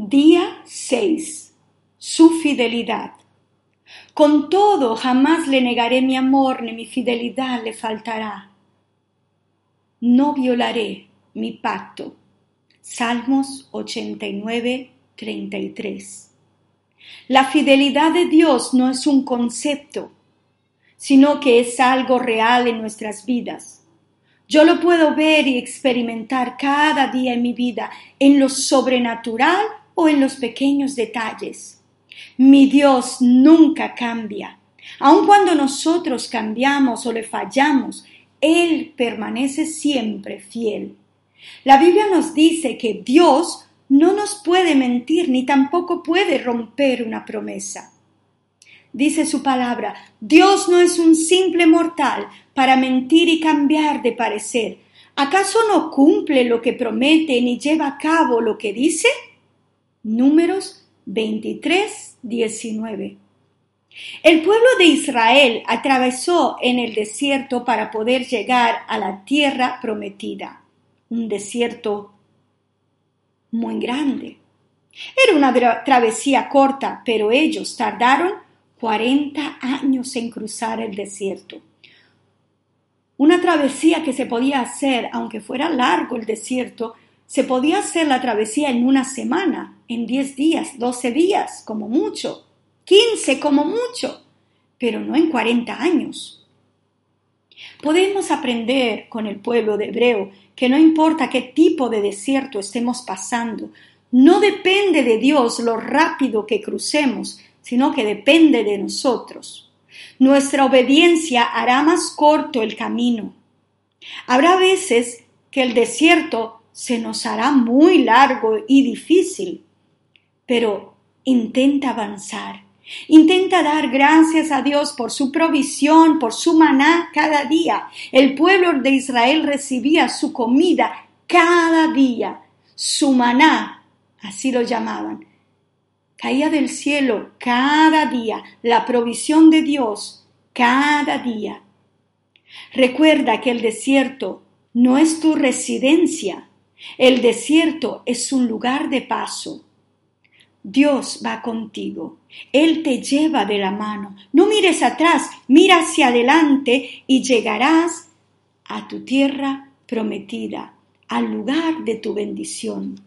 Día 6. Su fidelidad. Con todo, jamás le negaré mi amor, ni mi fidelidad le faltará. No violaré mi pacto. Salmos 89, 33. La fidelidad de Dios no es un concepto, sino que es algo real en nuestras vidas. Yo lo puedo ver y experimentar cada día en mi vida, en lo sobrenatural o en los pequeños detalles. Mi Dios nunca cambia. Aun cuando nosotros cambiamos o le fallamos, Él permanece siempre fiel. La Biblia nos dice que Dios no nos puede mentir ni tampoco puede romper una promesa. Dice su palabra, Dios no es un simple mortal para mentir y cambiar de parecer. ¿Acaso no cumple lo que promete ni lleva a cabo lo que dice? Números 23, 19. El pueblo de Israel atravesó en el desierto para poder llegar a la tierra prometida, un desierto muy grande. Era una travesía corta, pero ellos tardaron 40 años en cruzar el desierto. Una travesía que se podía hacer, aunque fuera largo el desierto, se podía hacer la travesía en una semana, en 10 días, 12 días, como mucho, 15 como mucho, pero no en 40 años. Podemos aprender con el pueblo de Hebreo que no importa qué tipo de desierto estemos pasando, no depende de Dios lo rápido que crucemos, sino que depende de nosotros. Nuestra obediencia hará más corto el camino. Habrá veces que el desierto se nos hará muy largo y difícil, pero intenta avanzar. Intenta dar gracias a Dios por su provisión, por su maná cada día. El pueblo de Israel recibía su comida cada día, su maná, así lo llamaban, caía del cielo cada día, la provisión de Dios cada día. Recuerda que el desierto no es tu residencia, el desierto es un lugar de paso. Dios va contigo, Él te lleva de la mano. No mires atrás, mira hacia adelante y llegarás a tu tierra prometida, al lugar de tu bendición.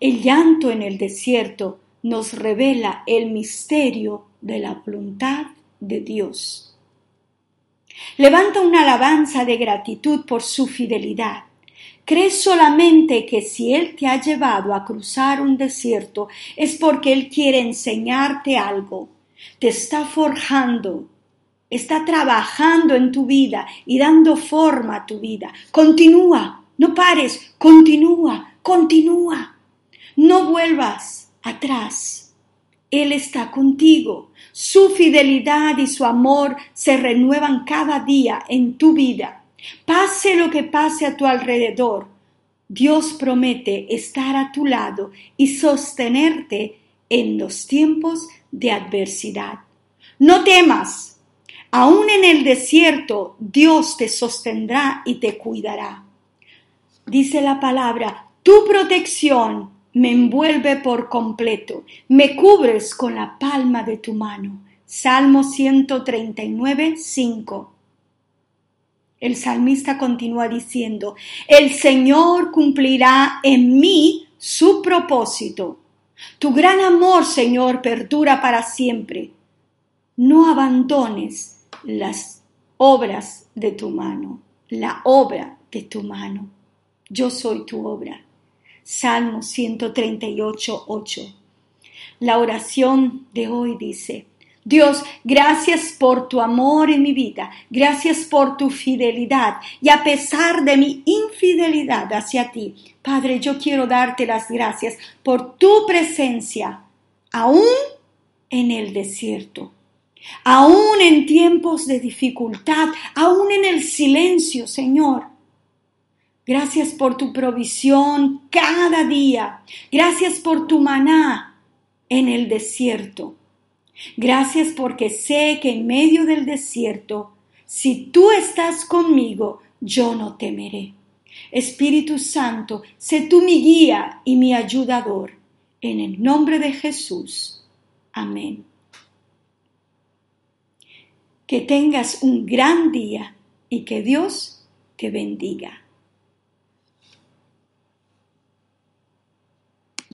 El llanto en el desierto nos revela el misterio de la voluntad de Dios. Levanta una alabanza de gratitud por su fidelidad. Crees solamente que si Él te ha llevado a cruzar un desierto es porque Él quiere enseñarte algo, te está forjando, está trabajando en tu vida y dando forma a tu vida. Continúa, no pares, continúa, continúa. No vuelvas atrás. Él está contigo. Su fidelidad y su amor se renuevan cada día en tu vida. Pase lo que pase a tu alrededor, Dios promete estar a tu lado y sostenerte en los tiempos de adversidad. No temas, aún en el desierto Dios te sostendrá y te cuidará. Dice la palabra, tu protección me envuelve por completo, me cubres con la palma de tu mano. Salmo 139, 5. El salmista continúa diciendo, el Señor cumplirá en mí su propósito. Tu gran amor, Señor, perdura para siempre. No abandones las obras de tu mano, la obra de tu mano. Yo soy tu obra. Salmo 138, 8. La oración de hoy dice, Dios, gracias por tu amor en mi vida, gracias por tu fidelidad y a pesar de mi infidelidad hacia ti, Padre, yo quiero darte las gracias por tu presencia, aún en el desierto, aún en tiempos de dificultad, aún en el silencio, Señor. Gracias por tu provisión cada día. Gracias por tu maná en el desierto. Gracias porque sé que en medio del desierto, si tú estás conmigo, yo no temeré. Espíritu Santo, sé tú mi guía y mi ayudador. En el nombre de Jesús. Amén. Que tengas un gran día y que Dios te bendiga.